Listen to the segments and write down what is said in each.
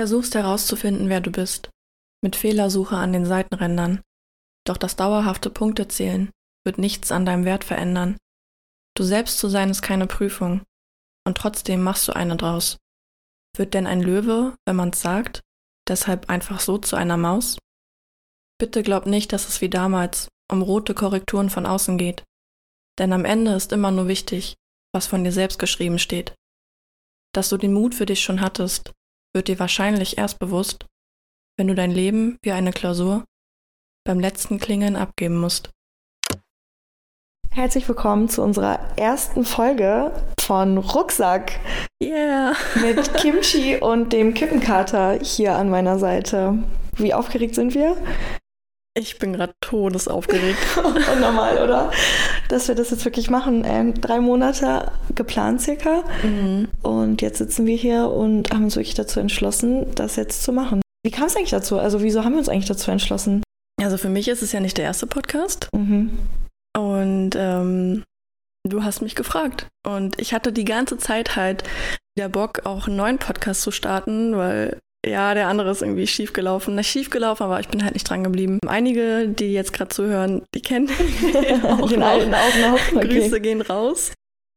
Versuchst herauszufinden, wer du bist, mit Fehlersuche an den Seitenrändern. Doch das dauerhafte Punktezählen wird nichts an deinem Wert verändern. Du selbst zu sein ist keine Prüfung. Und trotzdem machst du eine draus. Wird denn ein Löwe, wenn man's sagt, deshalb einfach so zu einer Maus? Bitte glaub nicht, dass es wie damals um rote Korrekturen von außen geht. Denn am Ende ist immer nur wichtig, was von dir selbst geschrieben steht. Dass du den Mut für dich schon hattest, wird dir wahrscheinlich erst bewusst, wenn du dein Leben wie eine Klausur beim letzten Klingeln abgeben musst. Herzlich willkommen zu unserer ersten Folge von Rucksack. Yeah! Mit Kimchi und dem Kippenkater hier an meiner Seite. Wie aufgeregt sind wir? Ich bin gerade todesaufgeregt. Normal, oder? Dass wir das jetzt wirklich machen. Ähm, drei Monate geplant circa. Mhm. Und jetzt sitzen wir hier und haben uns wirklich dazu entschlossen, das jetzt zu machen. Wie kam es eigentlich dazu? Also wieso haben wir uns eigentlich dazu entschlossen? Also für mich ist es ja nicht der erste Podcast. Mhm. Und ähm, du hast mich gefragt. Und ich hatte die ganze Zeit halt wieder Bock, auch einen neuen Podcast zu starten, weil ja, der andere ist irgendwie schiefgelaufen. Nicht schiefgelaufen, aber ich bin halt nicht dran geblieben. Einige, die jetzt gerade zuhören, die kennen den auch den alten auch noch. Okay. Grüße gehen raus.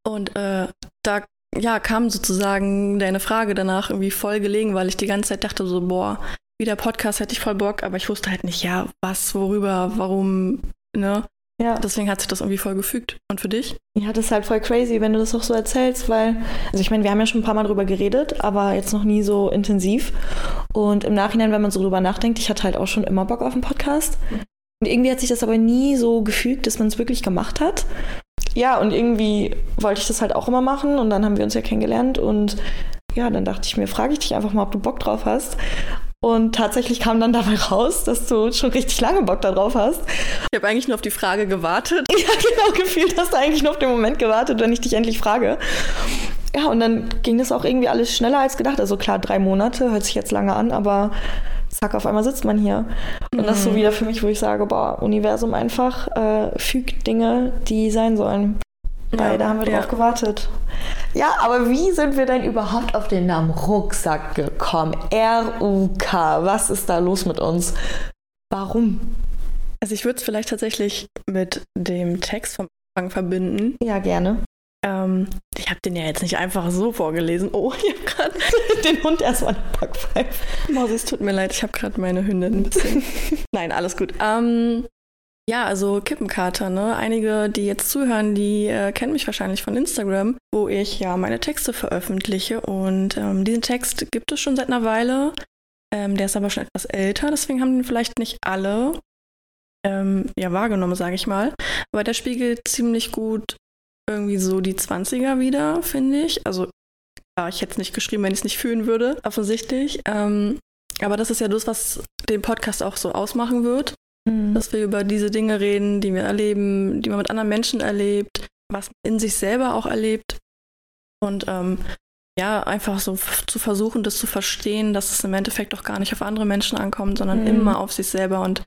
Und äh, da ja, kam sozusagen deine Frage danach irgendwie voll gelegen, weil ich die ganze Zeit dachte so, boah, wieder Podcast hätte ich voll Bock, aber ich wusste halt nicht, ja, was, worüber, warum, ne? Ja. Deswegen hat sich das irgendwie voll gefügt. Und für dich? Ja, das ist halt voll crazy, wenn du das auch so erzählst, weil, also ich meine, wir haben ja schon ein paar Mal drüber geredet, aber jetzt noch nie so intensiv. Und im Nachhinein, wenn man so drüber nachdenkt, ich hatte halt auch schon immer Bock auf einen Podcast. Und irgendwie hat sich das aber nie so gefügt, dass man es wirklich gemacht hat. Ja, und irgendwie wollte ich das halt auch immer machen und dann haben wir uns ja kennengelernt und ja, dann dachte ich mir, frage ich dich einfach mal, ob du Bock drauf hast. Und tatsächlich kam dann dabei raus, dass du schon richtig lange Bock darauf hast. Ich habe eigentlich nur auf die Frage gewartet. Ja, genau, gefühlt hast du eigentlich nur auf den Moment gewartet, wenn ich dich endlich frage. Ja, und dann ging das auch irgendwie alles schneller als gedacht. Also klar, drei Monate hört sich jetzt lange an, aber zack, auf einmal sitzt man hier. Und mhm. das ist so mhm. wieder für mich, wo ich sage, boah, Universum einfach äh, fügt Dinge, die sein sollen. Weil ja, da haben wir ja. drauf gewartet. Ja, aber wie sind wir denn überhaupt auf den Namen Rucksack gekommen? R-U-K. Was ist da los mit uns? Warum? Also ich würde es vielleicht tatsächlich mit dem Text vom Anfang verbinden. Ja, gerne. Ähm, ich habe den ja jetzt nicht einfach so vorgelesen. Oh, ich habe gerade den Hund erstmal eine Backpfeife. Mausi, es tut mir leid, ich habe gerade meine Hündin ein bisschen. Nein, alles gut. Ähm, ja, also Kippenkater, ne? Einige, die jetzt zuhören, die äh, kennen mich wahrscheinlich von Instagram, wo ich ja meine Texte veröffentliche. Und ähm, diesen Text gibt es schon seit einer Weile. Ähm, der ist aber schon etwas älter, deswegen haben den vielleicht nicht alle ähm, ja, wahrgenommen, sage ich mal. Aber der spiegelt ziemlich gut irgendwie so die 20er wieder, finde ich. Also, ja, ich hätte es nicht geschrieben, wenn ich es nicht fühlen würde, offensichtlich. Ähm, aber das ist ja das, was den Podcast auch so ausmachen wird. Mhm. Dass wir über diese Dinge reden, die wir erleben, die man mit anderen Menschen erlebt, was man in sich selber auch erlebt. Und ähm, ja, einfach so zu versuchen, das zu verstehen, dass es im Endeffekt auch gar nicht auf andere Menschen ankommt, sondern mhm. immer auf sich selber und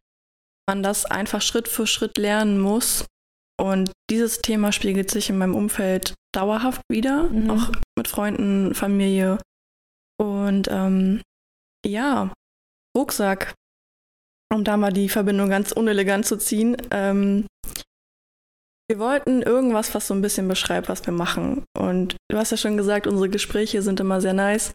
man das einfach Schritt für Schritt lernen muss. Und dieses Thema spiegelt sich in meinem Umfeld dauerhaft wieder, mhm. auch mit Freunden, Familie. Und ähm, ja, Rucksack um da mal die Verbindung ganz unelegant zu ziehen. Ähm, wir wollten irgendwas, was so ein bisschen beschreibt, was wir machen. Und du hast ja schon gesagt, unsere Gespräche sind immer sehr nice.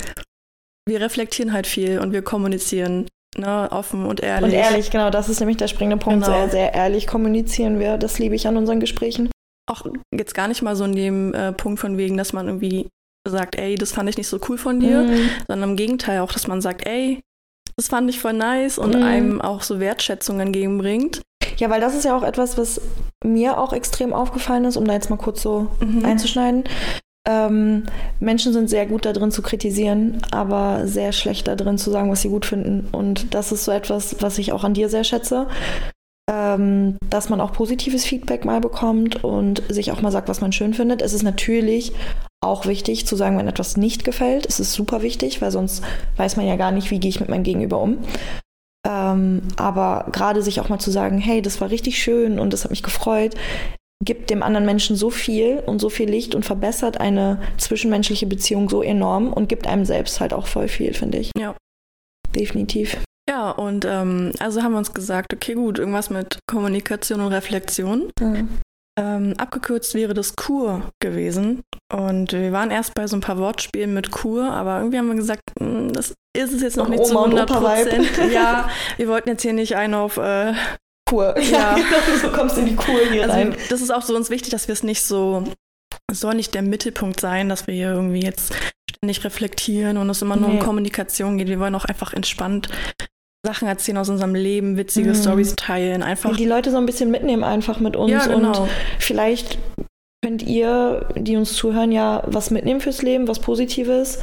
Wir reflektieren halt viel und wir kommunizieren ne, offen und ehrlich. Und ehrlich, genau, das ist nämlich der springende Punkt. Genau. Sehr, sehr ehrlich kommunizieren wir. Das liebe ich an unseren Gesprächen. Auch jetzt gar nicht mal so in dem äh, Punkt von wegen, dass man irgendwie sagt, ey, das fand ich nicht so cool von dir, mhm. sondern im Gegenteil auch, dass man sagt, ey, das fand ich voll nice und mhm. einem auch so Wertschätzung entgegenbringt. Ja, weil das ist ja auch etwas, was mir auch extrem aufgefallen ist, um da jetzt mal kurz so mhm. einzuschneiden. Ähm, Menschen sind sehr gut darin zu kritisieren, aber sehr schlecht darin zu sagen, was sie gut finden. Und das ist so etwas, was ich auch an dir sehr schätze, ähm, dass man auch positives Feedback mal bekommt und sich auch mal sagt, was man schön findet. Es ist natürlich auch wichtig zu sagen, wenn etwas nicht gefällt. Es ist super wichtig, weil sonst weiß man ja gar nicht, wie gehe ich mit meinem Gegenüber um. Ähm, aber gerade sich auch mal zu sagen, hey, das war richtig schön und das hat mich gefreut, gibt dem anderen Menschen so viel und so viel Licht und verbessert eine zwischenmenschliche Beziehung so enorm und gibt einem selbst halt auch voll viel, finde ich. Ja, definitiv. Ja, und ähm, also haben wir uns gesagt, okay, gut, irgendwas mit Kommunikation und Reflexion. Mhm. Ähm, abgekürzt wäre das Kur gewesen. Und wir waren erst bei so ein paar Wortspielen mit Kur, aber irgendwie haben wir gesagt, mh, das ist es jetzt noch nicht zu Oma- und 100 Opa-Vibe. Prozent. Ja, wir wollten jetzt hier nicht einen auf. Äh, Kur. Ja. genau, so kommst du in die Kur hier also rein. das ist auch so uns wichtig, dass wir es nicht so. Es soll nicht der Mittelpunkt sein, dass wir hier irgendwie jetzt ständig reflektieren und es immer nur Nee. um Kommunikation geht. Wir wollen auch einfach entspannt Sachen erzählen aus unserem Leben, witzige Mhm. Stories teilen, einfach. Die Leute so ein bisschen mitnehmen einfach mit uns ja, genau. und vielleicht könnt ihr, die uns zuhören, ja was mitnehmen fürs Leben, was Positives.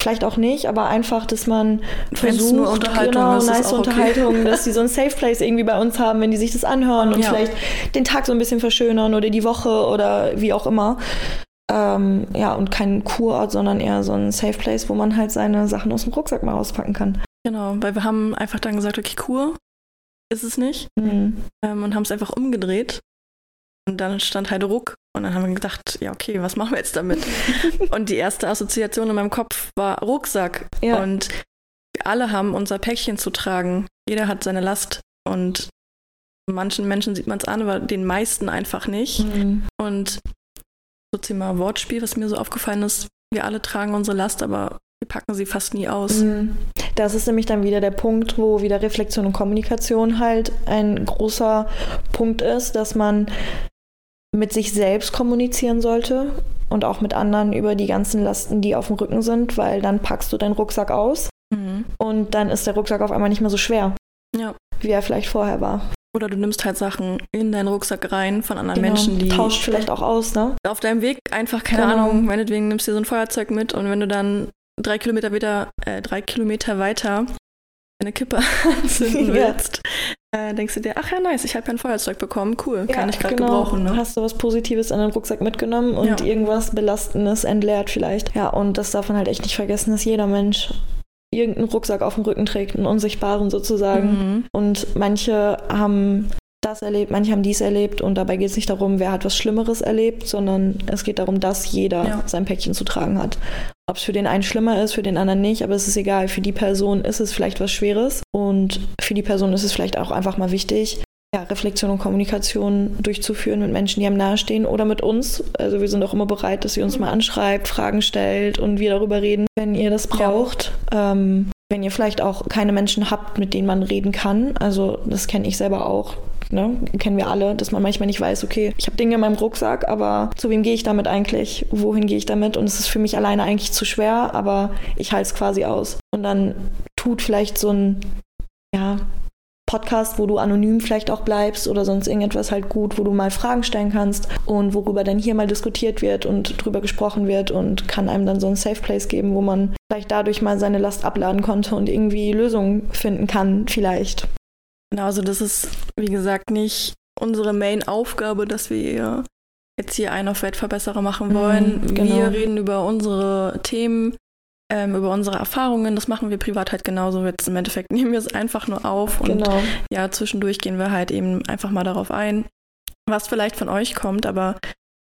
Vielleicht auch nicht, aber einfach, dass man Wenn's versucht, nur Unterhaltung genau, nice auch okay. Unterhaltung, dass die so ein Safe Place irgendwie bei uns haben, wenn die sich das anhören und Ja. vielleicht den Tag so ein bisschen verschönern oder die Woche oder wie auch immer. Ähm, ja, und kein Kurort, sondern eher so ein Safe Place, wo man halt seine Sachen aus dem Rucksack mal auspacken kann. Genau, weil wir haben einfach dann gesagt, okay, Kur ist es nicht Mhm. ähm, und haben es einfach umgedreht. Und dann stand halt Ruck und dann haben wir gedacht, ja, okay, was machen wir jetzt damit? und die erste Assoziation in meinem Kopf war Rucksack. Ja. Und wir alle haben unser Päckchen zu tragen. Jeder hat seine Last und manchen Menschen sieht man es an, aber den meisten einfach nicht. Mhm. Und so Thema Wortspiel, was mir so aufgefallen ist, wir alle tragen unsere Last, aber wir packen sie fast nie aus. Mhm. Das ist nämlich dann wieder der Punkt, wo wieder Reflexion und Kommunikation halt ein großer Punkt ist, dass man mit sich selbst kommunizieren sollte und auch mit anderen über die ganzen Lasten, die auf dem Rücken sind, weil dann packst du deinen Rucksack aus Mhm. und dann ist der Rucksack auf einmal nicht mehr so schwer, Ja. wie er vielleicht vorher war. Oder du nimmst halt Sachen in deinen Rucksack rein von anderen Genau. Menschen, die tauscht vielleicht auch aus, ne? auf deinem Weg einfach, keine Genau. Ahnung, meinetwegen nimmst du dir so ein Feuerzeug mit und wenn du dann drei Kilometer wieder, äh, drei Kilometer weiter eine Kippe anzünden Ja. willst, äh, denkst du dir, ach ja, nice, ich habe ja ein Feuerzeug bekommen, cool, kann ich gerade genau. gebrauchen. Ne? Hast du was Positives in den Rucksack mitgenommen und Ja. irgendwas Belastendes entleert vielleicht. Ja, und das darf man halt echt nicht vergessen, dass jeder Mensch irgendeinen Rucksack auf dem Rücken trägt, einen unsichtbaren sozusagen. Mhm. Und manche haben das erlebt, manche haben dies erlebt und dabei geht es nicht darum, wer hat was Schlimmeres erlebt, sondern es geht darum, dass jeder Ja. sein Päckchen zu tragen hat. Ob es für den einen schlimmer ist, für den anderen nicht, aber es ist egal. Für die Person ist es vielleicht was Schweres und für die Person ist es vielleicht auch einfach mal wichtig, ja, Reflexion und Kommunikation durchzuführen mit Menschen, die einem nahestehen oder mit uns. Also wir sind auch immer bereit, dass ihr uns mal anschreibt, Fragen stellt und wir darüber reden, wenn ihr das braucht. Ähm, wenn ihr vielleicht auch keine Menschen habt, mit denen man reden kann. Also das kenne ich selber auch. Ne? Kennen wir alle, dass man manchmal nicht weiß, okay, ich habe Dinge in meinem Rucksack, aber zu wem gehe ich damit eigentlich? Wohin gehe ich damit? Und es ist für mich alleine eigentlich zu schwer, aber ich halte es quasi aus. Und dann tut vielleicht so ein, ja, Podcast, wo du anonym vielleicht auch bleibst oder sonst irgendetwas halt gut, wo du mal Fragen stellen kannst und worüber dann hier mal diskutiert wird und drüber gesprochen wird und kann einem dann so ein Safe Place geben, wo man vielleicht dadurch mal seine Last abladen konnte und irgendwie Lösungen finden kann, vielleicht. Genau, also das ist, wie gesagt, nicht unsere Main-Aufgabe, dass wir jetzt hier einen auf Weltverbesserer machen Mhm, wollen. genau. Wir reden über unsere Themen, ähm, über unsere Erfahrungen. Das machen wir privat halt genauso. Jetzt im Endeffekt nehmen wir es einfach nur auf und genau. ja, zwischendurch gehen wir halt eben einfach mal darauf ein, was vielleicht von euch kommt, aber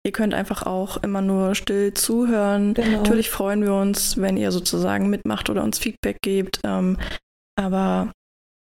ihr könnt einfach auch immer nur still zuhören. genau. Natürlich freuen wir uns, wenn ihr sozusagen mitmacht oder uns Feedback gebt, ähm, aber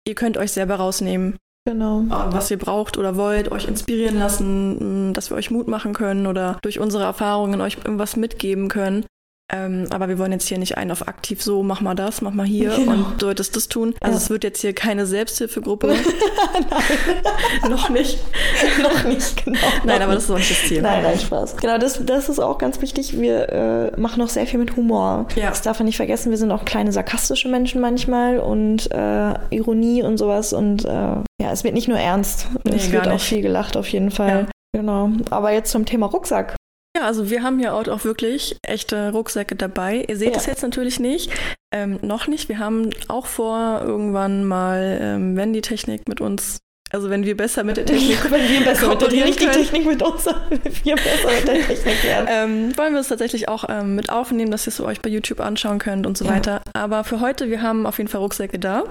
ihr könnt euch selber rausnehmen, Genau. was ihr braucht oder wollt, euch inspirieren lassen, dass wir euch Mut machen können oder durch unsere Erfahrungen euch irgendwas mitgeben können. Ähm, aber wir wollen jetzt hier nicht einen auf aktiv so, mach mal das, mach mal hier Genau. und du solltest das tun. Also Ja. es wird jetzt hier keine Selbsthilfegruppe, noch nicht. Noch nicht, genau. Nein, aber das ist auch nicht das Ziel. Nein, nein, Spaß. Genau, das, das ist auch ganz wichtig. Wir äh, machen auch sehr viel mit Humor. Ja. Das darf man nicht vergessen. Wir sind auch kleine sarkastische Menschen manchmal und äh, Ironie und sowas. Und äh, ja, es wird nicht nur ernst. Nee, es wird auch nicht. viel gelacht auf jeden Fall. Ja. Genau. Aber jetzt zum Thema Rucksack. Ja, also wir haben hier auch wirklich echte Rucksäcke dabei. Ihr seht Ja. es jetzt natürlich nicht, ähm, noch nicht. Wir haben auch vor, irgendwann mal, ähm, wenn die Technik mit uns, also wenn wir besser mit der Technik wenn wir besser mit der kooperieren nicht die. Technik mit uns, sondern wir besser mit der Technik werden. ähm, wollen wir es tatsächlich auch ähm, mit aufnehmen, dass ihr es euch bei YouTube anschauen könnt und so Ja. weiter. Aber für heute, wir haben auf jeden Fall Rucksäcke da.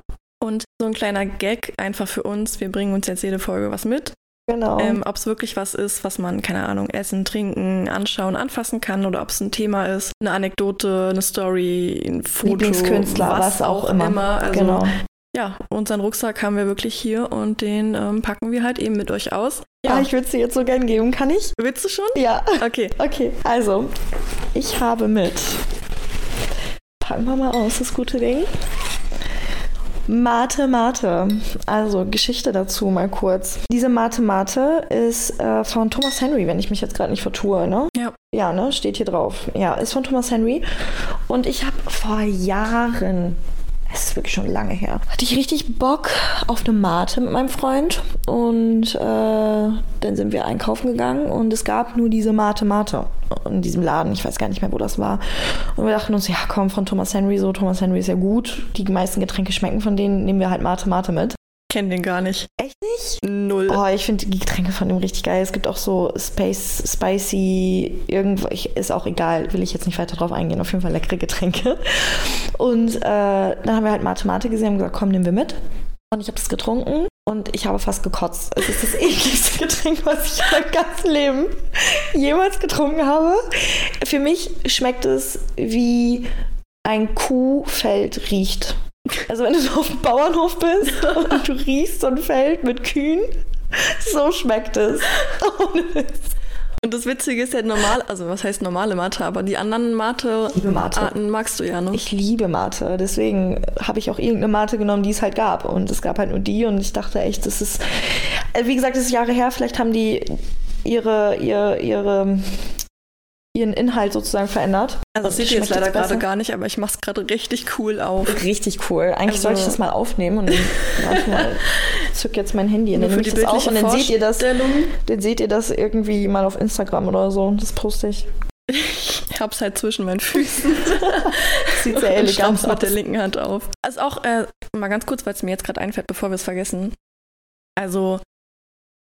Und so ein kleiner Gag einfach für uns. Wir bringen uns jetzt jede Folge was mit. Genau. Ähm, ob es wirklich was ist, was man, keine Ahnung, essen, trinken, anschauen, anfassen kann oder ob es ein Thema ist, eine Anekdote, eine Story, ein Foto, Lieblingskünstler, was, auch immer. Also, genau. Ja, unseren Rucksack haben wir wirklich hier und den ähm, packen wir halt eben mit euch aus. Ja, ich würde sie jetzt so gern geben. Kann ich? Willst du schon? Ja. Okay. Okay, also, ich habe mit. Packen wir mal aus, das gute Ding. Mate Mate. Also Geschichte dazu mal kurz. Diese Mate Mate ist äh, von Thomas Henry, wenn ich mich jetzt gerade nicht vertue, ne? Ja. Ja, ne? Steht hier drauf. Ja, ist von Thomas Henry. Und ich habe vor Jahren es ist wirklich schon lange her. Hatte ich richtig Bock auf eine Mate mit meinem Freund und äh, dann sind wir einkaufen gegangen und es gab nur diese Mate Mate in diesem Laden. Ich weiß gar nicht mehr, wo das war. Und wir dachten uns, ja komm, von Thomas Henry so, Thomas Henry ist ja gut. Die meisten Getränke schmecken von denen, nehmen wir halt Mate Mate mit. Kenn den gar nicht. Echt nicht? Null. Oh, ich finde die Getränke von ihm richtig geil. Es gibt auch so Space, Spicy, irgendwo, ich, ist auch egal, will ich jetzt nicht weiter drauf eingehen. Auf jeden Fall leckere Getränke. Und äh, dann haben wir halt Mathematik gesehen und gesagt, komm, nehmen wir mit. Und ich habe das getrunken und ich habe fast gekotzt. Es ist das ekligste Getränk, was ich in meinem ganzen Leben jemals getrunken habe. Für mich schmeckt es wie ein Kuhfeld riecht. Also wenn du so auf dem Bauernhof bist und du riechst so ein Feld mit Kühen, so schmeckt es. Ohne Witz. Und das Witzige ist ja normal, also was heißt normale Mate, aber die anderen. Mate-Arten magst du ja, ne? Ich liebe Mate, deswegen habe ich auch irgendeine Mate genommen, die es halt gab. Und es gab halt nur die und ich dachte echt, das ist, äh, wie gesagt, das ist Jahre her, vielleicht haben die ihre, ihre, ihre ihren Inhalt sozusagen verändert. Also das seht ihr jetzt leider gerade gar nicht, aber ich mache es gerade richtig cool auf. Richtig cool. Eigentlich also, sollte ich das mal aufnehmen und dann manchmal zück jetzt mein Handy und dann nehme ich das auf und dann seht ihr das. Dann seht ihr das irgendwie mal auf Instagram oder so. Das poste ich. Ich hab's halt zwischen meinen Füßen. Sieht sehr elegant aus. mit der linken Hand auf. Also auch äh, mal ganz kurz, weil es mir jetzt gerade einfällt, bevor wir es vergessen. Also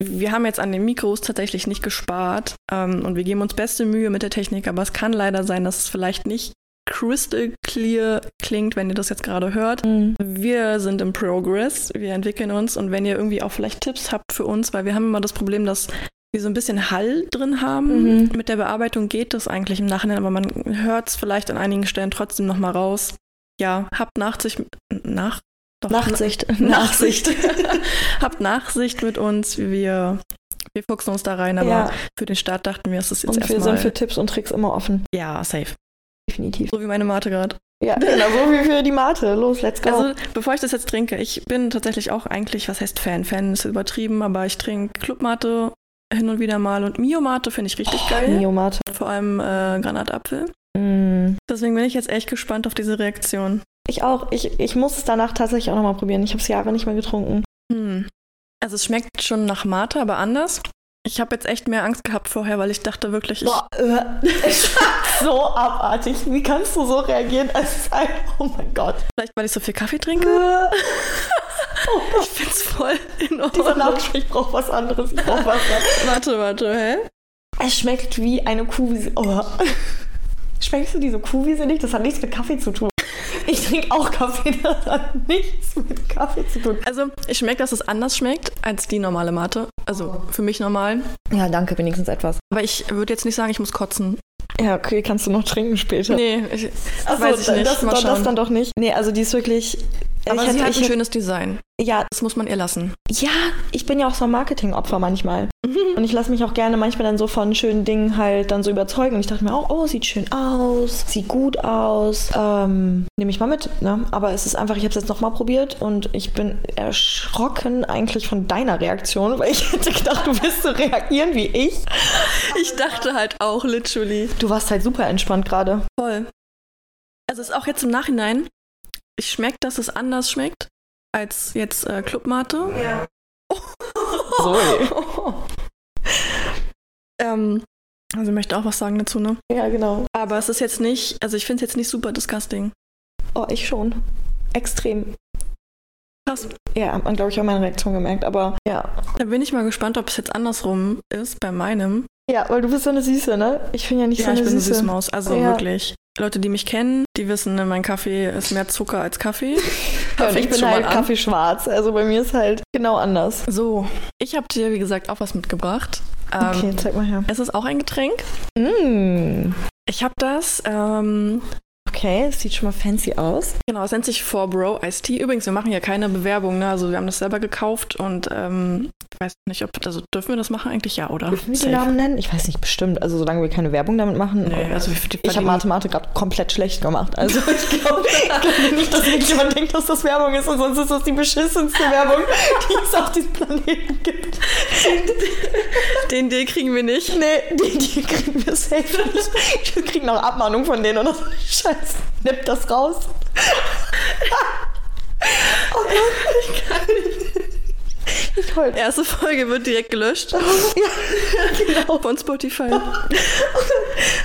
wir haben jetzt an den Mikros tatsächlich nicht gespart ähm, und wir geben uns beste Mühe mit der Technik, aber es kann leider sein, dass es vielleicht nicht crystal clear klingt, wenn ihr das jetzt gerade hört. Mhm. Wir sind im Progress, wir entwickeln uns und wenn ihr irgendwie auch vielleicht Tipps habt für uns, weil wir haben immer das Problem, dass wir so ein bisschen Hall drin haben. Mhm. Mit der Bearbeitung geht das eigentlich im Nachhinein, aber man hört es vielleicht an einigen Stellen trotzdem nochmal raus. Ja, habt Nachsicht, nach, doch, Nachsicht. Nachsicht. Habt Nachsicht mit uns. Wir, wir fuchsen uns da rein, aber ja. für den Start dachten wir, es ist jetzt Und wir sind für Tipps und Tricks immer offen. Ja, safe. Definitiv. So wie meine Mate gerade. Ja, genau, so wie für die Mate. Los, let's go. Also, bevor ich das jetzt trinke, ich bin tatsächlich auch eigentlich, was heißt Fan? Fan ist übertrieben, aber ich trinke Clubmate hin und wieder mal und Mio-Mate finde ich richtig oh, geil. Mio-Mate. Vor allem äh, Granatapfel. Mm. Deswegen bin ich jetzt echt gespannt auf diese Reaktion. Ich auch. Ich, ich muss es danach tatsächlich auch nochmal probieren. Ich habe es Jahre nicht mehr getrunken. Hm. Also es schmeckt schon nach Mate, aber anders. Ich habe jetzt echt mehr Angst gehabt vorher, weil ich dachte wirklich, ich. Boah, äh, so abartig. Wie kannst du so reagieren? Es ein, oh mein Gott. Vielleicht, weil ich so viel Kaffee trinke? oh ich find's voll in Ordnung. Dieser Nachschlag, ich brauche was anderes. Ich brauche was. warte, warte, hä? Es schmeckt wie eine Kuh. Oh. Schmeckst du diese Kuhwiese nicht? Das hat nichts mit Kaffee zu tun. Ich trinke auch Kaffee, das hat nichts mit Kaffee zu tun. Also, ich schmecke, dass es anders schmeckt als die normale Mate. Also, für mich normal. Ja, danke, wenigstens etwas. Aber ich würde jetzt nicht sagen, ich muss kotzen. Ja, okay, kannst du noch trinken später. Nee, ich, Achso, weiß ich nicht. Das, Mal das dann doch nicht. Nee, also die ist wirklich aber ich sie hatte, hat ein schönes Design. Ja. Das muss man ihr lassen. Ja, ich bin ja auch so ein Marketingopfer manchmal. Mhm. Und ich lasse mich auch gerne manchmal dann so von schönen Dingen halt dann so überzeugen. Und ich dachte mir auch, oh, sieht schön aus, sieht gut aus. Ähm, Nehme ich mal mit. Ne? Aber es ist einfach, ich habe es jetzt nochmal probiert und ich bin erschrocken eigentlich von deiner Reaktion, weil ich hätte gedacht, du wirst so reagieren wie ich. Ich dachte halt auch, literally. Du warst halt super entspannt gerade. Voll. Also ist auch jetzt im Nachhinein, ich schmeckt, dass es anders schmeckt als jetzt äh, Clubmate. Ja. so. ähm, also ich möchte auch was sagen dazu, ne? Ja, genau. Aber es ist jetzt nicht, also ich finde es jetzt nicht super disgusting. Oh, ich schon. Extrem. Krass. Ja, hat man, glaube ich, auch meine Reaktion gemerkt, aber ja. Da bin ich mal gespannt, ob es jetzt andersrum ist bei meinem. Ja, weil du bist so eine Süße, ne? Ich finde ja nicht ja, so eine ich bin Süße. eine Süßmaus, also ja. wirklich. Leute, die mich kennen, die wissen, ne, mein Kaffee ist mehr Zucker als Kaffee. Ja, und ich bin halt. Kaffee schwarz. Also bei mir ist halt genau anders. So, ich habe dir, wie gesagt, auch was mitgebracht. Ähm, Okay, zeig mal her. Es ist auch ein Getränk. Mm. Ich habe das, ähm, Okay, es sieht schon mal fancy aus. genau, es nennt sich 4Bro Iced Tea. Übrigens, wir machen ja keine Bewerbung, ne? Also wir haben das selber gekauft und ähm, ich weiß nicht, ob, also dürfen wir das machen eigentlich? Ja, oder? Dürfen wir die Safe. Namen nennen? Ich weiß nicht, bestimmt. Also solange wir keine Werbung damit machen. Nee, also ich habe Mathematik gerade komplett schlecht gemacht. Also ich glaube glaub nicht, dass irgendjemand denkt, dass das Werbung ist und sonst ist das die beschissenste Werbung, die es auf diesem Planeten gibt. Den Deal kriegen wir nicht. Nee, die, die kriegen wir safe nicht. Wir kriegen auch Abmahnung von denen oder so. Scheiße, nimm das raus. oh Gott, ich kann nicht. Ich heul. Erste Folge wird direkt gelöscht Ja, genau. von Spotify.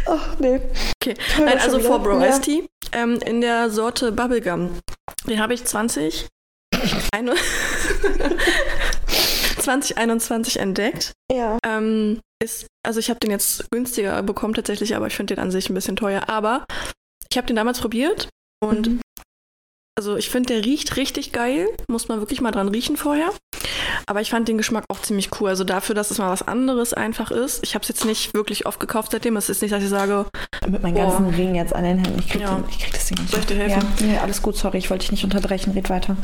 Oh, nee. Okay, nein, also wieder? 4Bro Ja. Tea ähm, in der Sorte Bubblegum. Den habe ich 20, eine, 2021 entdeckt. Ja. Ähm, ist, also ich habe den jetzt günstiger bekommen tatsächlich, aber ich finde den an sich ein bisschen teuer. Aber ich habe den damals probiert und Mhm. also ich finde, der riecht richtig geil. Muss man wirklich mal dran riechen vorher. Aber ich fand den Geschmack auch ziemlich cool. Also dafür, dass es mal was anderes einfach ist. Ich habe es jetzt nicht wirklich oft gekauft seitdem. Es ist nicht, dass ich sage, Mit meinen Boah. ganzen Ringen jetzt an den Händen. Ich krieg, Ja. den, ich krieg das Ding nicht. Soll ich dir helfen? Ja, nee, alles gut, sorry, ich wollte dich nicht unterbrechen. Red weiter.